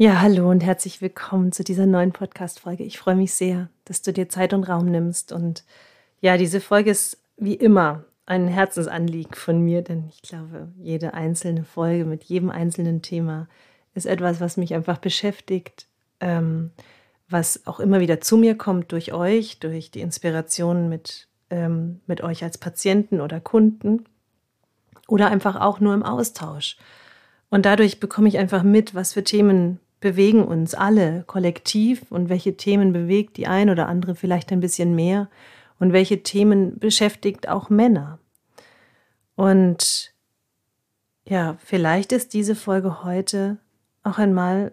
Ja, hallo und herzlich willkommen zu dieser neuen Podcast-Folge. Ich freue mich sehr, dass du dir Zeit und Raum nimmst. Und ja, diese Folge ist wie immer ein Herzensanliegen von mir, denn ich glaube, jede einzelne Folge mit jedem einzelnen Thema ist etwas, was mich einfach beschäftigt, ähm, was auch immer wieder zu mir kommt durch euch, durch die Inspiration mit, ähm, mit euch als Patienten oder Kunden oder einfach auch nur im Austausch. Und dadurch bekomme ich einfach mit, was für Themen bewegen uns alle kollektiv und welche Themen bewegt die ein oder andere vielleicht ein bisschen mehr und welche Themen beschäftigt auch Männer. Und ja, vielleicht ist diese Folge heute auch einmal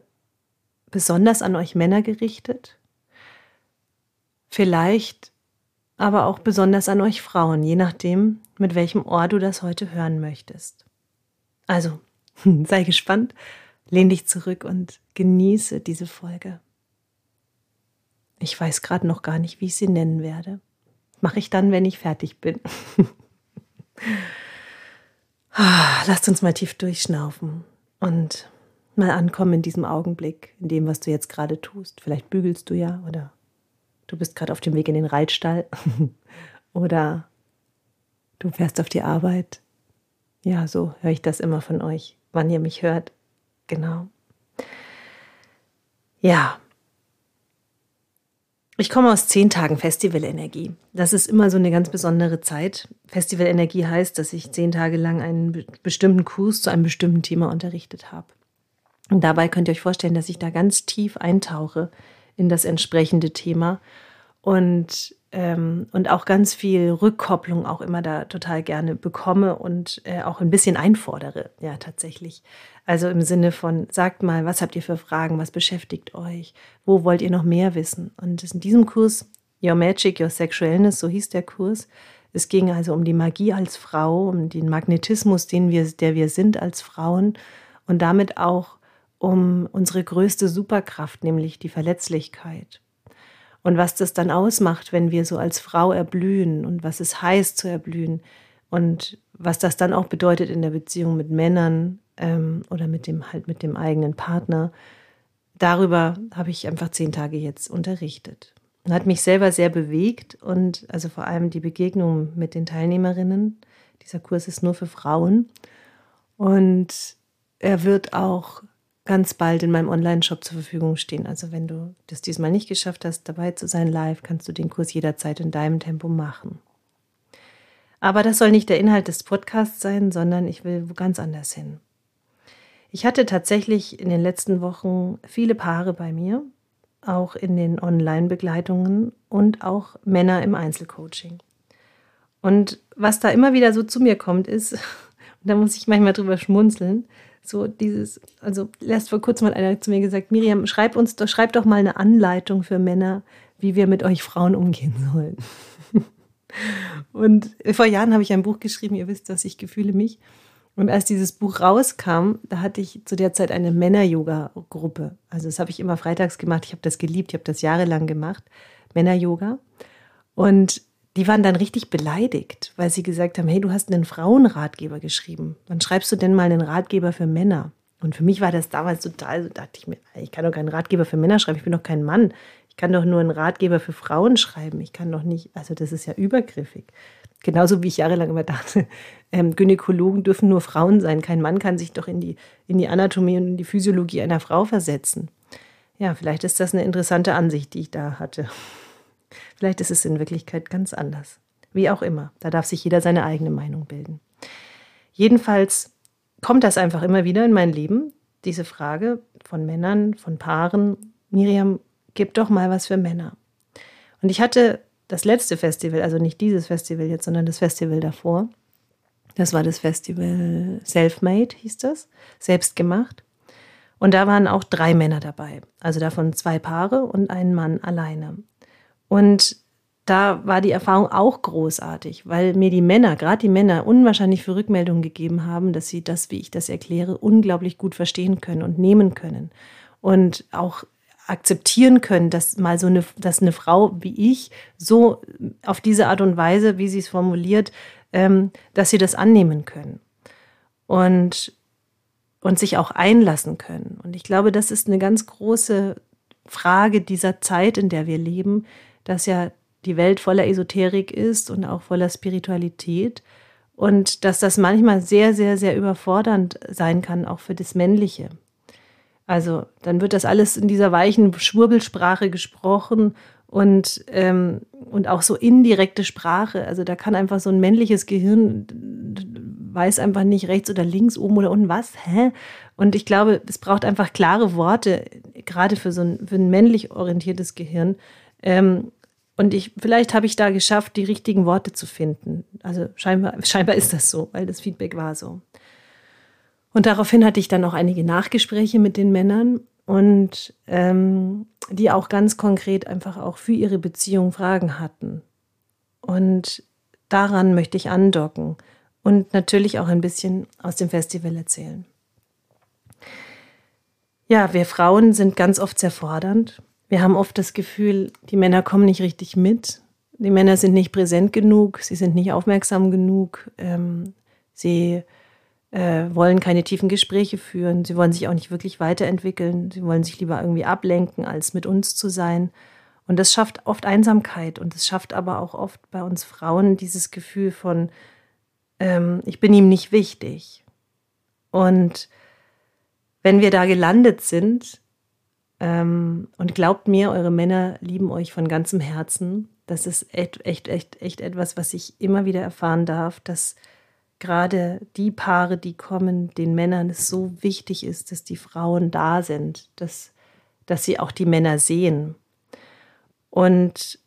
besonders an euch Männer gerichtet. Vielleicht aber auch besonders an euch Frauen, je nachdem, mit welchem Ohr du das heute hören möchtest. Also, sei gespannt Lehn dich zurück und genieße diese Folge. Ich weiß gerade noch gar nicht, wie ich sie nennen werde. Mache ich dann, wenn ich fertig bin. Ah, lasst uns mal tief durchschnaufen und mal ankommen in diesem Augenblick, in dem, was du jetzt gerade tust. Vielleicht bügelst du ja oder du bist gerade auf dem Weg in den Reitstall oder du fährst auf die Arbeit. Ja, so höre ich das immer von euch, wann ihr mich hört. Genau. Ja. Ich komme aus zehn Tagen Festivalenergie. Das ist immer so eine ganz besondere Zeit. Festivalenergie heißt, dass ich zehn Tage lang einen bestimmten Kurs zu einem bestimmten Thema unterrichtet habe. Und dabei könnt ihr euch vorstellen, dass ich da ganz tief eintauche in das entsprechende Thema und ähm, und auch ganz viel Rückkopplung auch immer da total gerne bekomme und äh, auch ein bisschen einfordere, ja, tatsächlich. Also im Sinne von, sagt mal, was habt ihr für Fragen, was beschäftigt euch, wo wollt ihr noch mehr wissen? Und in diesem Kurs, Your Magic, Your Sexualness, so hieß der Kurs, es ging also um die Magie als Frau, um den Magnetismus, den wir, der wir sind als Frauen. Und damit auch um unsere größte Superkraft, nämlich die Verletzlichkeit und was das dann ausmacht, wenn wir so als Frau erblühen und was es heißt zu erblühen und was das dann auch bedeutet in der Beziehung mit Männern ähm, oder mit dem halt mit dem eigenen Partner. Darüber habe ich einfach zehn Tage jetzt unterrichtet und hat mich selber sehr bewegt und also vor allem die Begegnung mit den Teilnehmerinnen. Dieser Kurs ist nur für Frauen und er wird auch ganz bald in meinem Online-Shop zur Verfügung stehen. Also wenn du das diesmal nicht geschafft hast, dabei zu sein live, kannst du den Kurs jederzeit in deinem Tempo machen. Aber das soll nicht der Inhalt des Podcasts sein, sondern ich will ganz anders hin. Ich hatte tatsächlich in den letzten Wochen viele Paare bei mir, auch in den Online-Begleitungen und auch Männer im Einzelcoaching. Und was da immer wieder so zu mir kommt, ist, und da muss ich manchmal drüber schmunzeln, so dieses, also erst vor kurzem hat einer zu mir gesagt, Miriam, schreib uns doch, schreib doch mal eine Anleitung für Männer, wie wir mit euch Frauen umgehen sollen. Und vor Jahren habe ich ein Buch geschrieben, ihr wisst, dass ich gefühle mich. Und als dieses Buch rauskam, da hatte ich zu der Zeit eine Männer-Yoga-Gruppe. Also das habe ich immer freitags gemacht. Ich habe das geliebt, ich habe das jahrelang gemacht. Männer-Yoga. Und die waren dann richtig beleidigt, weil sie gesagt haben, hey, du hast einen Frauenratgeber geschrieben. Wann schreibst du denn mal einen Ratgeber für Männer? Und für mich war das damals total, so dachte ich mir, ich kann doch keinen Ratgeber für Männer schreiben, ich bin doch kein Mann. Ich kann doch nur einen Ratgeber für Frauen schreiben. Ich kann doch nicht, also das ist ja übergriffig. Genauso wie ich jahrelang immer dachte, ähm, Gynäkologen dürfen nur Frauen sein. Kein Mann kann sich doch in die, in die Anatomie und in die Physiologie einer Frau versetzen. Ja, vielleicht ist das eine interessante Ansicht, die ich da hatte. Vielleicht ist es in Wirklichkeit ganz anders. Wie auch immer, da darf sich jeder seine eigene Meinung bilden. Jedenfalls kommt das einfach immer wieder in mein Leben, diese Frage von Männern, von Paaren. Miriam, gib doch mal was für Männer. Und ich hatte das letzte Festival, also nicht dieses Festival jetzt, sondern das Festival davor. Das war das Festival Selfmade, hieß das, selbst gemacht. Und da waren auch drei Männer dabei, also davon zwei Paare und ein Mann alleine. Und da war die Erfahrung auch großartig, weil mir die Männer, gerade die Männer, unwahrscheinlich für Rückmeldungen gegeben haben, dass sie das, wie ich das erkläre, unglaublich gut verstehen können und nehmen können. Und auch akzeptieren können, dass mal so eine, dass eine Frau wie ich so auf diese Art und Weise, wie sie es formuliert, ähm, dass sie das annehmen können. Und und sich auch einlassen können. Und ich glaube, das ist eine ganz große Frage dieser Zeit, in der wir leben, dass ja die Welt voller Esoterik ist und auch voller Spiritualität und dass das manchmal sehr, sehr, sehr überfordernd sein kann, auch für das Männliche. Also dann wird das alles in dieser weichen Schwurbelsprache gesprochen und, ähm, und auch so indirekte Sprache. Also da kann einfach so ein männliches Gehirn weiß einfach nicht rechts oder links, oben oder unten was. Hä? Und ich glaube, es braucht einfach klare Worte, gerade für so ein, für ein männlich orientiertes Gehirn. Ähm, und ich, vielleicht habe ich da geschafft, die richtigen Worte zu finden. Also scheinbar, scheinbar ist das so, weil das Feedback war so. Und daraufhin hatte ich dann auch einige Nachgespräche mit den Männern und ähm, die auch ganz konkret einfach auch für ihre Beziehung Fragen hatten. Und daran möchte ich andocken und natürlich auch ein bisschen aus dem Festival erzählen. Ja, wir Frauen sind ganz oft sehr fordernd. Wir haben oft das Gefühl, die Männer kommen nicht richtig mit. Die Männer sind nicht präsent genug, sie sind nicht aufmerksam genug, ähm, sie äh, wollen keine tiefen Gespräche führen, sie wollen sich auch nicht wirklich weiterentwickeln, sie wollen sich lieber irgendwie ablenken, als mit uns zu sein. Und das schafft oft Einsamkeit und es schafft aber auch oft bei uns Frauen dieses Gefühl von, ähm, ich bin ihm nicht wichtig. Und wenn wir da gelandet sind, ähm, und glaubt mir, eure Männer lieben euch von ganzem Herzen, das ist echt, echt, echt, echt etwas, was ich immer wieder erfahren darf, dass gerade die Paare, die kommen, den Männern es so wichtig ist, dass die Frauen da sind, dass, dass sie auch die Männer sehen. Und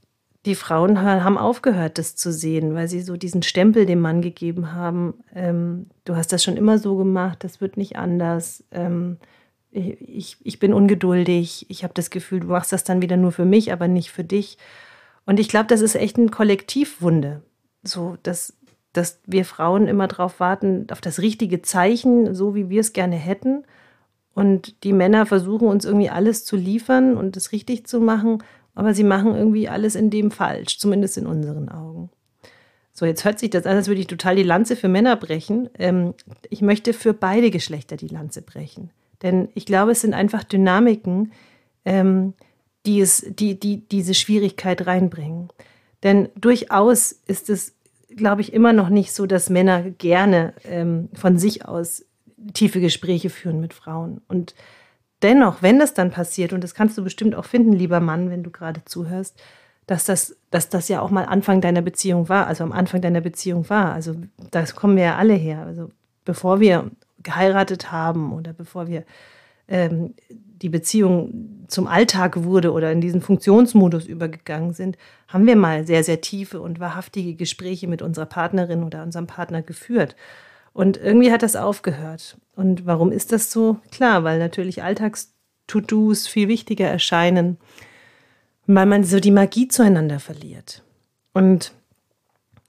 die Frauen haben aufgehört, das zu sehen, weil sie so diesen Stempel dem Mann gegeben haben. Ähm, du hast das schon immer so gemacht, das wird nicht anders. Ähm, ich, ich bin ungeduldig. Ich habe das Gefühl, du machst das dann wieder nur für mich, aber nicht für dich. Und ich glaube, das ist echt ein Kollektivwunde. So, dass dass wir Frauen immer darauf warten, auf das richtige Zeichen, so wie wir es gerne hätten. Und die Männer versuchen uns irgendwie alles zu liefern und es richtig zu machen, aber sie machen irgendwie alles in dem falsch, zumindest in unseren Augen. So, jetzt hört sich das an, als würde ich total die Lanze für Männer brechen. Ähm, ich möchte für beide Geschlechter die Lanze brechen. Denn ich glaube, es sind einfach Dynamiken, ähm, die, es, die, die diese Schwierigkeit reinbringen. Denn durchaus ist es glaube ich, immer noch nicht so, dass Männer gerne ähm, von sich aus tiefe Gespräche führen mit Frauen. Und dennoch, wenn das dann passiert, und das kannst du bestimmt auch finden, lieber Mann, wenn du gerade zuhörst, dass das, dass das ja auch mal Anfang deiner Beziehung war, also am Anfang deiner Beziehung war. Also da kommen wir ja alle her. Also bevor wir geheiratet haben oder bevor wir ähm, die Beziehung zum Alltag wurde oder in diesen Funktionsmodus übergegangen sind, haben wir mal sehr, sehr tiefe und wahrhaftige Gespräche mit unserer Partnerin oder unserem Partner geführt. Und irgendwie hat das aufgehört. Und warum ist das so? Klar, weil natürlich Alltags-To-Dos viel wichtiger erscheinen, weil man so die Magie zueinander verliert. Und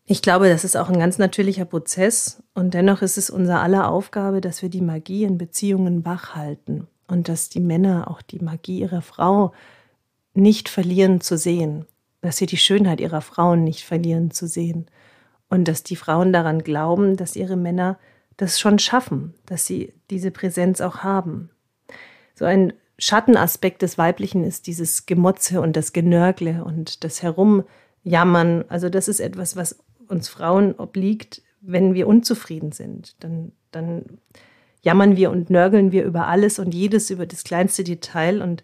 ich glaube, das ist auch ein ganz natürlicher Prozess. Und dennoch ist es unser aller Aufgabe, dass wir die Magie in Beziehungen wach halten und dass die Männer auch die Magie ihrer Frau nicht verlieren zu sehen, dass sie die Schönheit ihrer Frauen nicht verlieren zu sehen und dass die Frauen daran glauben, dass ihre Männer das schon schaffen, dass sie diese Präsenz auch haben. So ein Schattenaspekt des Weiblichen ist dieses Gemotze und das Genörgle und das Herumjammern. Also das ist etwas, was uns Frauen obliegt, wenn wir unzufrieden sind. Dann, dann jammern wir und nörgeln wir über alles und jedes, über das kleinste Detail. Und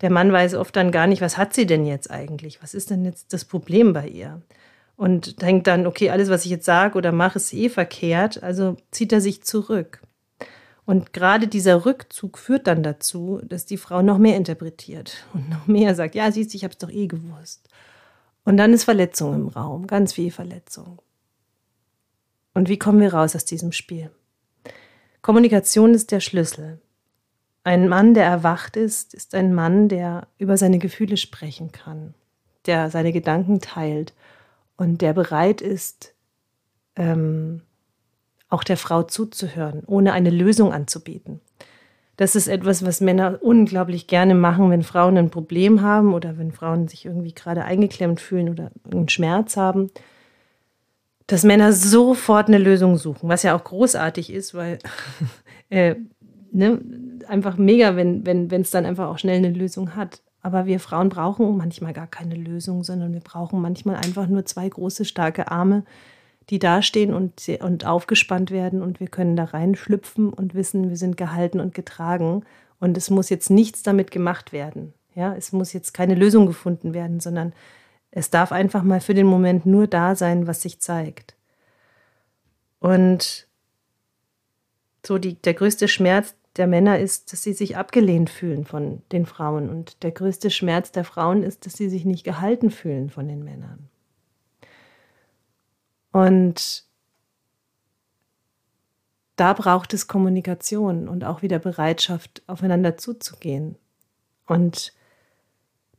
der Mann weiß oft dann gar nicht, was hat sie denn jetzt eigentlich? Was ist denn jetzt das Problem bei ihr? Und denkt dann, okay, alles, was ich jetzt sage oder mache, ist eh verkehrt. Also zieht er sich zurück. Und gerade dieser Rückzug führt dann dazu, dass die Frau noch mehr interpretiert und noch mehr sagt, ja, siehst du, ich habe es doch eh gewusst. Und dann ist Verletzung im Raum, ganz viel Verletzung. Und wie kommen wir raus aus diesem Spiel? Kommunikation ist der Schlüssel. Ein Mann, der erwacht ist, ist ein Mann, der über seine Gefühle sprechen kann, der seine Gedanken teilt und der bereit ist, ähm, auch der Frau zuzuhören, ohne eine Lösung anzubieten. Das ist etwas, was Männer unglaublich gerne machen, wenn Frauen ein Problem haben oder wenn Frauen sich irgendwie gerade eingeklemmt fühlen oder einen Schmerz haben dass Männer sofort eine Lösung suchen, was ja auch großartig ist, weil äh, ne, einfach mega, wenn wenn wenn es dann einfach auch schnell eine Lösung hat. Aber wir Frauen brauchen manchmal gar keine Lösung, sondern wir brauchen manchmal einfach nur zwei große, starke Arme, die dastehen und, und aufgespannt werden und wir können da reinschlüpfen und wissen, wir sind gehalten und getragen. Und es muss jetzt nichts damit gemacht werden. Ja, es muss jetzt keine Lösung gefunden werden, sondern es darf einfach mal für den Moment nur da sein, was sich zeigt. Und so die, der größte Schmerz der Männer ist, dass sie sich abgelehnt fühlen von den Frauen. Und der größte Schmerz der Frauen ist, dass sie sich nicht gehalten fühlen von den Männern. Und da braucht es Kommunikation und auch wieder Bereitschaft, aufeinander zuzugehen. Und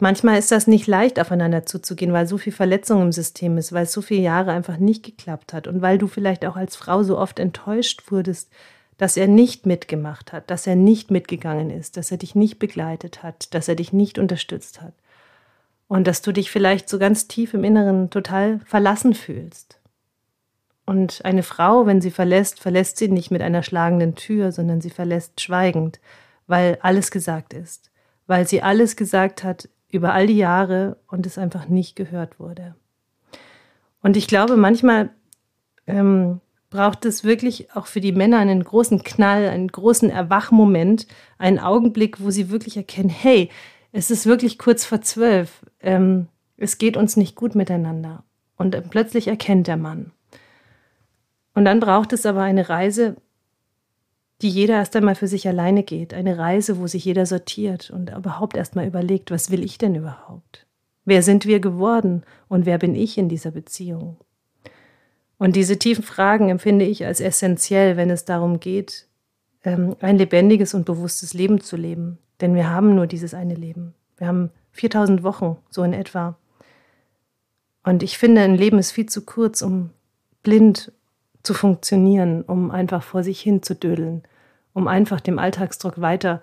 manchmal ist das nicht leicht, aufeinander zuzugehen, weil so viel Verletzung im System ist, weil es so viele Jahre einfach nicht geklappt hat und weil du vielleicht auch als Frau so oft enttäuscht wurdest, dass er nicht mitgemacht hat, dass er nicht mitgegangen ist, dass er dich nicht begleitet hat, dass er dich nicht unterstützt hat. Und dass du dich vielleicht so ganz tief im Inneren total verlassen fühlst. Und eine Frau, wenn sie verlässt, verlässt sie nicht mit einer schlagenden Tür, sondern sie verlässt schweigend, weil alles gesagt ist, weil sie alles gesagt hat über all die Jahre und es einfach nicht gehört wurde. Und ich glaube, manchmal ähm, braucht es wirklich auch für die Männer einen großen Knall, einen großen Erwachmoment, einen Augenblick, wo sie wirklich erkennen, hey, es ist wirklich kurz vor zwölf, ähm, es geht uns nicht gut miteinander. Und plötzlich erkennt der Mann. Und dann braucht es aber eine Reise, die jeder erst einmal für sich alleine geht. Eine Reise, wo sich jeder sortiert und überhaupt erst mal überlegt, was will ich denn überhaupt? Wer sind wir geworden und wer bin ich in dieser Beziehung? Und diese tiefen Fragen empfinde ich als essentiell, wenn es darum geht, ähm, ein lebendiges und bewusstes Leben zu leben. Denn wir haben nur dieses eine Leben. Wir haben 4000 Wochen, so in etwa. Und ich finde, ein Leben ist viel zu kurz, um blind zu funktionieren, um einfach vor sich hin zu dödeln, um einfach dem Alltagsdruck weiter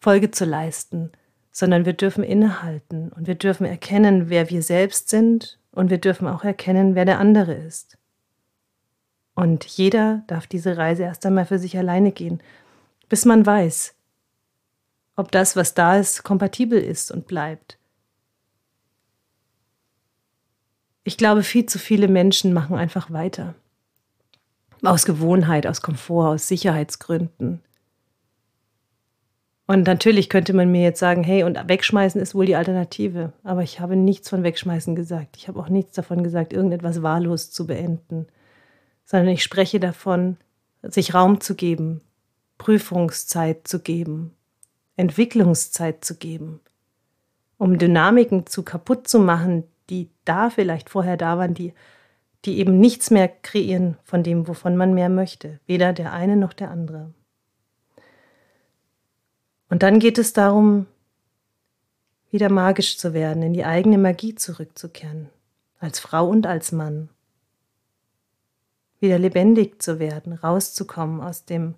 Folge zu leisten, sondern wir dürfen innehalten und wir dürfen erkennen, wer wir selbst sind und wir dürfen auch erkennen, wer der andere ist. Und jeder darf diese Reise erst einmal für sich alleine gehen, bis man weiß, ob das, was da ist, kompatibel ist und bleibt. Ich glaube, viel zu viele Menschen machen einfach weiter. Aus Gewohnheit, aus Komfort, aus Sicherheitsgründen. Und natürlich könnte man mir jetzt sagen, hey, und wegschmeißen ist wohl die Alternative. Aber ich habe nichts von wegschmeißen gesagt. Ich habe auch nichts davon gesagt, irgendetwas wahllos zu beenden. Sondern ich spreche davon, sich Raum zu geben, Prüfungszeit zu geben, Entwicklungszeit zu geben, um Dynamiken zu kaputt zu machen, die da vielleicht vorher da waren, die die eben nichts mehr kreieren von dem, wovon man mehr möchte, weder der eine noch der andere. Und dann geht es darum, wieder magisch zu werden, in die eigene Magie zurückzukehren, als Frau und als Mann. Wieder lebendig zu werden, rauszukommen aus dem,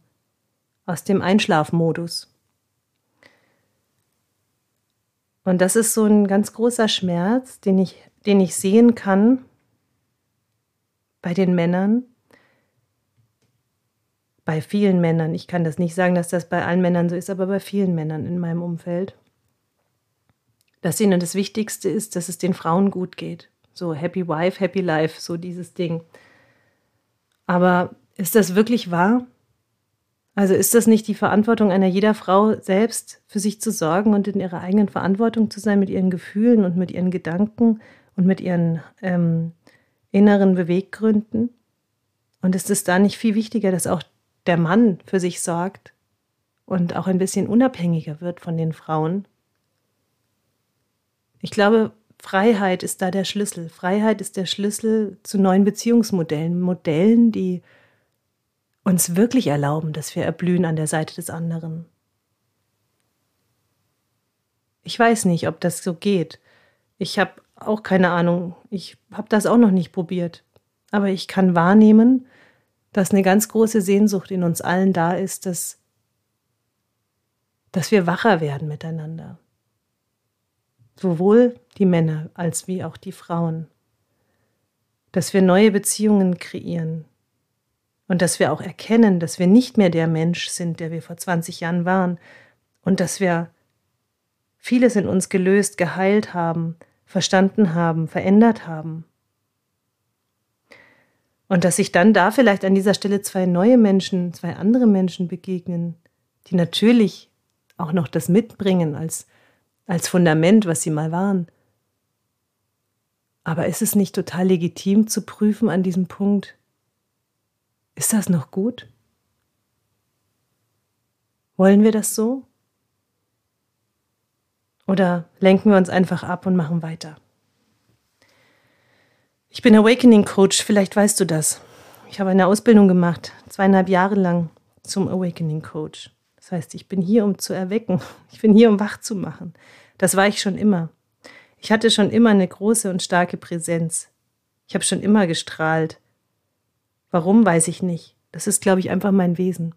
aus dem Einschlafmodus. Und das ist so ein ganz großer Schmerz, den ich, den ich sehen kann, bei den Männern, bei vielen Männern, ich kann das nicht sagen, dass das bei allen Männern so ist, aber bei vielen Männern in meinem Umfeld, dass ihnen das Wichtigste ist, dass es den Frauen gut geht. So Happy Wife, Happy Life, so dieses Ding. Aber ist das wirklich wahr? Also ist das nicht die Verantwortung einer jeder Frau selbst, für sich zu sorgen und in ihrer eigenen Verantwortung zu sein mit ihren Gefühlen und mit ihren Gedanken und mit ihren ähm, inneren Beweggründen? Und ist es da nicht viel wichtiger, dass auch der Mann für sich sorgt und auch ein bisschen unabhängiger wird von den Frauen? Ich glaube, Freiheit ist da der Schlüssel. Freiheit ist der Schlüssel zu neuen Beziehungsmodellen, Modellen, die uns wirklich erlauben, dass wir erblühen an der Seite des anderen. Ich weiß nicht, ob das so geht. Ich habe auch keine Ahnung. Ich habe das auch noch nicht probiert. Aber ich kann wahrnehmen, dass eine ganz große Sehnsucht in uns allen da ist, dass, dass wir wacher werden miteinander. Sowohl die Männer als wie auch die Frauen. Dass wir neue Beziehungen kreieren. Und dass wir auch erkennen, dass wir nicht mehr der Mensch sind, der wir vor 20 Jahren waren. Und dass wir vieles in uns gelöst, geheilt haben, verstanden haben, verändert haben. Und dass sich dann da vielleicht an dieser Stelle zwei neue Menschen, zwei andere Menschen begegnen, die natürlich auch noch das mitbringen als, als Fundament, was sie mal waren. Aber ist es nicht total legitim zu prüfen an diesem Punkt, ist das noch gut? Wollen wir das so? Oder lenken wir uns einfach ab und machen weiter? Ich bin Awakening Coach, vielleicht weißt du das. Ich habe eine Ausbildung gemacht, zweieinhalb Jahre lang zum Awakening Coach. Das heißt, ich bin hier, um zu erwecken. Ich bin hier, um wach zu machen. Das war ich schon immer. Ich hatte schon immer eine große und starke Präsenz. Ich habe schon immer gestrahlt. Warum, weiß ich nicht. Das ist, glaube ich, einfach mein Wesen.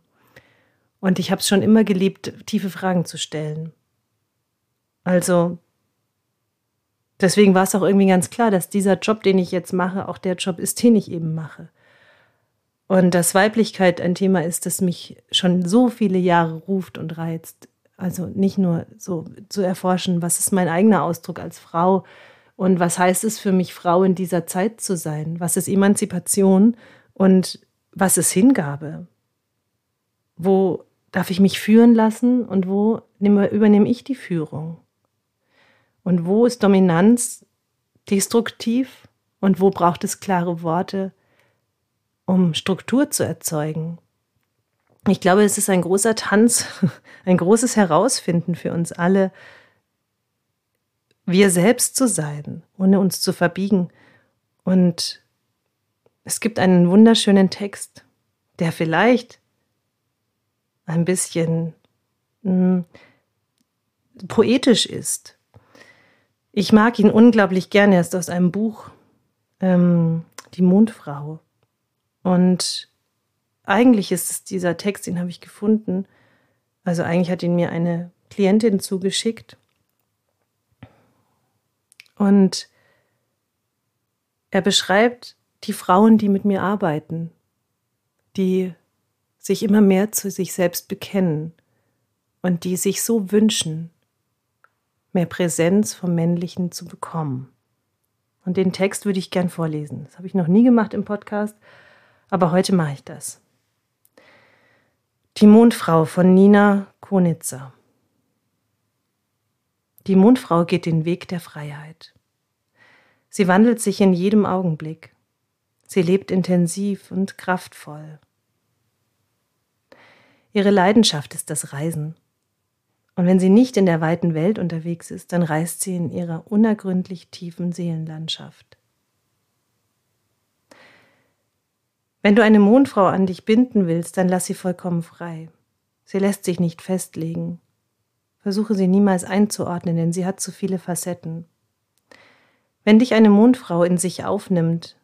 Und ich habe es schon immer geliebt, tiefe Fragen zu stellen. Also, deswegen war es auch irgendwie ganz klar, dass dieser Job, den ich jetzt mache, auch der Job ist, den ich eben mache. Und dass Weiblichkeit ein Thema ist, das mich schon so viele Jahre ruft und reizt. Also nicht nur so zu erforschen, was ist mein eigener Ausdruck als Frau und was heißt es für mich, Frau in dieser Zeit zu sein? Was ist Emanzipation und was ist Hingabe? Wo darf ich mich führen lassen und wo übernehme ich die Führung? Und wo ist Dominanz destruktiv und wo braucht es klare Worte, um Struktur zu erzeugen? Ich glaube, es ist ein großer Tanz, ein großes Herausfinden für uns alle, wir selbst zu sein, ohne uns zu verbiegen. Und es gibt einen wunderschönen Text, der vielleicht ein bisschen mh, hm, poetisch ist. Ich mag ihn unglaublich gerne. Er ist aus einem Buch, ähm, Die Mondfrau. Und eigentlich ist es dieser Text, den habe ich gefunden. Also eigentlich hat ihn mir eine Klientin zugeschickt. Und er beschreibt die Frauen, die mit mir arbeiten, die sich immer mehr zu sich selbst bekennen und die sich so wünschen, mehr Präsenz vom Männlichen zu bekommen. Und den Text würde ich gern vorlesen. Das habe ich noch nie gemacht im Podcast, aber heute mache ich das. Die Mondfrau von Nina Konitzer. Die Mondfrau geht den Weg der Freiheit. Sie wandelt sich in jedem Augenblick. Sie lebt intensiv und kraftvoll. Ihre Leidenschaft ist das Reisen. Und wenn sie nicht in der weiten Welt unterwegs ist, dann reist sie in ihrer unergründlich tiefen Seelenlandschaft. Wenn du eine Mondfrau an dich binden willst, dann lass sie vollkommen frei. Sie lässt sich nicht festlegen. Versuche sie niemals einzuordnen, denn sie hat zu viele Facetten. Wenn dich eine Mondfrau in sich aufnimmt,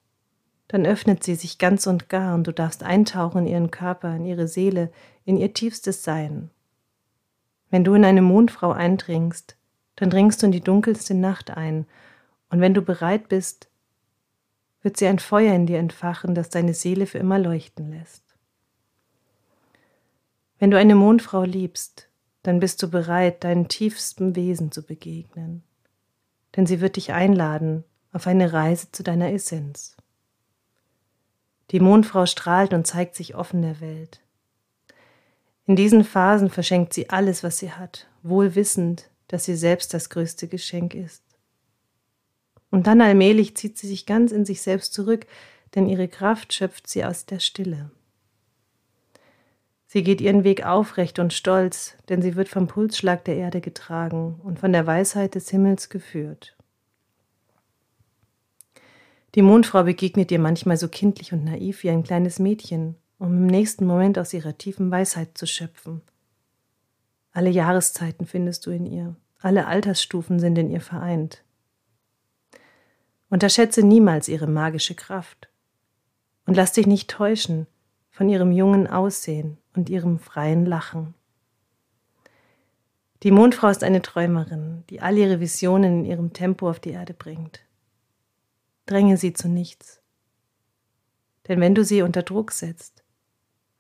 dann öffnet sie sich ganz und gar und du darfst eintauchen in ihren Körper, in ihre Seele, in ihr tiefstes Sein. Wenn du in eine Mondfrau eindringst, dann dringst du in die dunkelste Nacht ein, und wenn du bereit bist, wird sie ein Feuer in dir entfachen, das deine Seele für immer leuchten lässt. Wenn du eine Mondfrau liebst, dann bist du bereit, deinem tiefsten Wesen zu begegnen, denn sie wird dich einladen auf eine Reise zu deiner Essenz. Die Mondfrau strahlt und zeigt sich offen der Welt. In diesen Phasen verschenkt sie alles, was sie hat, wohl wissend, dass sie selbst das größte Geschenk ist. Und dann allmählich zieht sie sich ganz in sich selbst zurück, denn ihre Kraft schöpft sie aus der Stille. Sie geht ihren Weg aufrecht und stolz, denn sie wird vom Pulsschlag der Erde getragen und von der Weisheit des Himmels geführt. Die Mondfrau begegnet ihr manchmal so kindlich und naiv wie ein kleines Mädchen, um im nächsten Moment aus ihrer tiefen Weisheit zu schöpfen. Alle Jahreszeiten findest du in ihr, alle Altersstufen sind in ihr vereint. Unterschätze niemals ihre magische Kraft. Und lass dich nicht täuschen von ihrem jungen Aussehen und ihrem freien Lachen. Die Mondfrau ist eine Träumerin, die all ihre Visionen in ihrem Tempo auf die Erde bringt. Dränge sie zu nichts. Denn wenn du sie unter Druck setzt,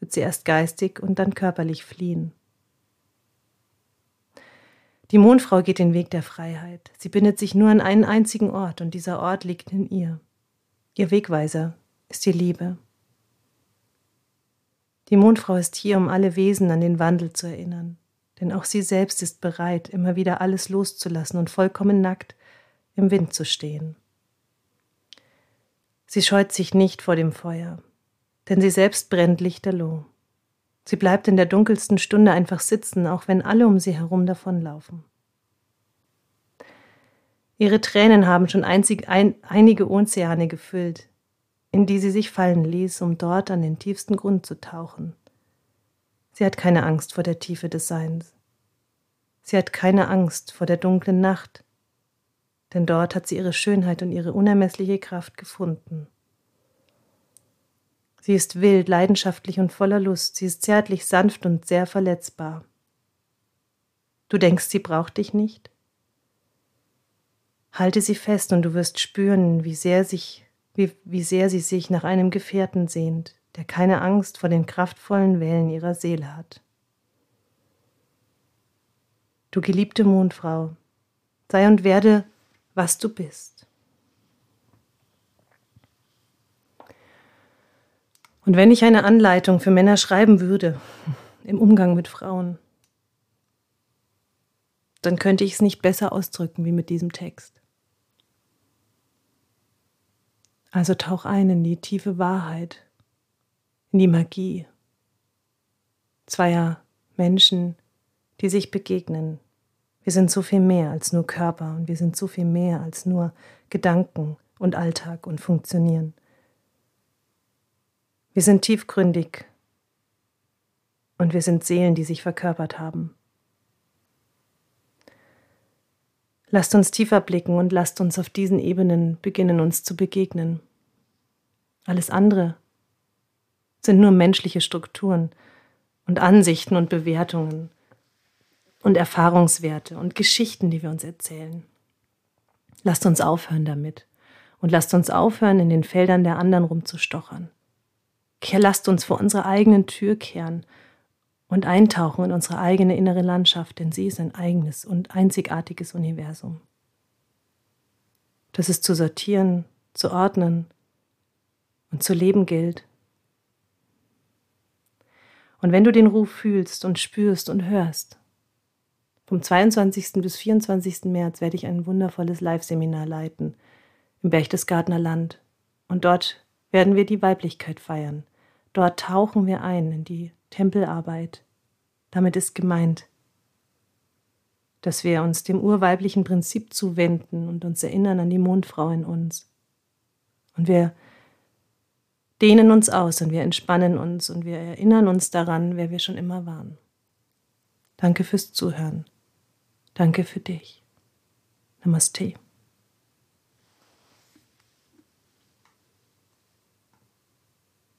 wird sie erst geistig und dann körperlich fliehen. Die Mondfrau geht den Weg der Freiheit. Sie bindet sich nur an einen einzigen Ort und dieser Ort liegt in ihr. Ihr Wegweiser ist die Liebe. Die Mondfrau ist hier, um alle Wesen an den Wandel zu erinnern, denn auch sie selbst ist bereit, immer wieder alles loszulassen und vollkommen nackt im Wind zu stehen. Sie scheut sich nicht vor dem Feuer, denn sie selbst brennt lichterloh. Sie bleibt in der dunkelsten Stunde einfach sitzen, auch wenn alle um sie herum davonlaufen. Ihre Tränen haben schon einzig ein, einige Ozeane gefüllt, in die sie sich fallen ließ, um dort an den tiefsten Grund zu tauchen. Sie hat keine Angst vor der Tiefe des Seins. Sie hat keine Angst vor der dunklen Nacht, denn dort hat sie ihre Schönheit und ihre unermessliche Kraft gefunden. Sie ist wild, leidenschaftlich und voller Lust, sie ist zärtlich, sanft und sehr verletzbar. Du denkst, sie braucht dich nicht? Halte sie fest und du wirst spüren, wie sehr, sich, wie, wie sehr sie sich nach einem Gefährten sehnt, der keine Angst vor den kraftvollen Wellen ihrer Seele hat. Du geliebte Mondfrau, sei und werde, was du bist. Und wenn ich eine Anleitung für Männer schreiben würde im Umgang mit Frauen, dann könnte ich es nicht besser ausdrücken wie mit diesem Text. Also tauch ein in die tiefe Wahrheit, in die Magie zweier Menschen, die sich begegnen. Wir sind so viel mehr als nur Körper und wir sind so viel mehr als nur Gedanken und Alltag und Funktionieren. Wir sind tiefgründig und wir sind Seelen, die sich verkörpert haben. Lasst uns tiefer blicken und lasst uns auf diesen Ebenen beginnen, uns zu begegnen. Alles andere sind nur menschliche Strukturen und Ansichten und Bewertungen und Erfahrungswerte und Geschichten, die wir uns erzählen. Lasst uns aufhören damit und lasst uns aufhören, in den Feldern der anderen rumzustochern. Lasst uns vor unserer eigenen Tür kehren und eintauchen in unsere eigene innere Landschaft, denn sie ist ein eigenes und einzigartiges Universum. Das ist zu sortieren, zu ordnen und zu leben gilt. Und wenn du den Ruf fühlst und spürst und hörst, vom 22. bis 24. März werde ich ein wundervolles Live-Seminar leiten im Berchtesgadener Land. Und dort werden wir die Weiblichkeit feiern. Dort tauchen wir ein in die Tempelarbeit. Damit ist gemeint, dass wir uns dem urweiblichen Prinzip zuwenden und uns erinnern an die Mondfrau in uns. Und wir dehnen uns aus und wir entspannen uns und wir erinnern uns daran, wer wir schon immer waren. Danke fürs Zuhören. Danke für dich. Namaste.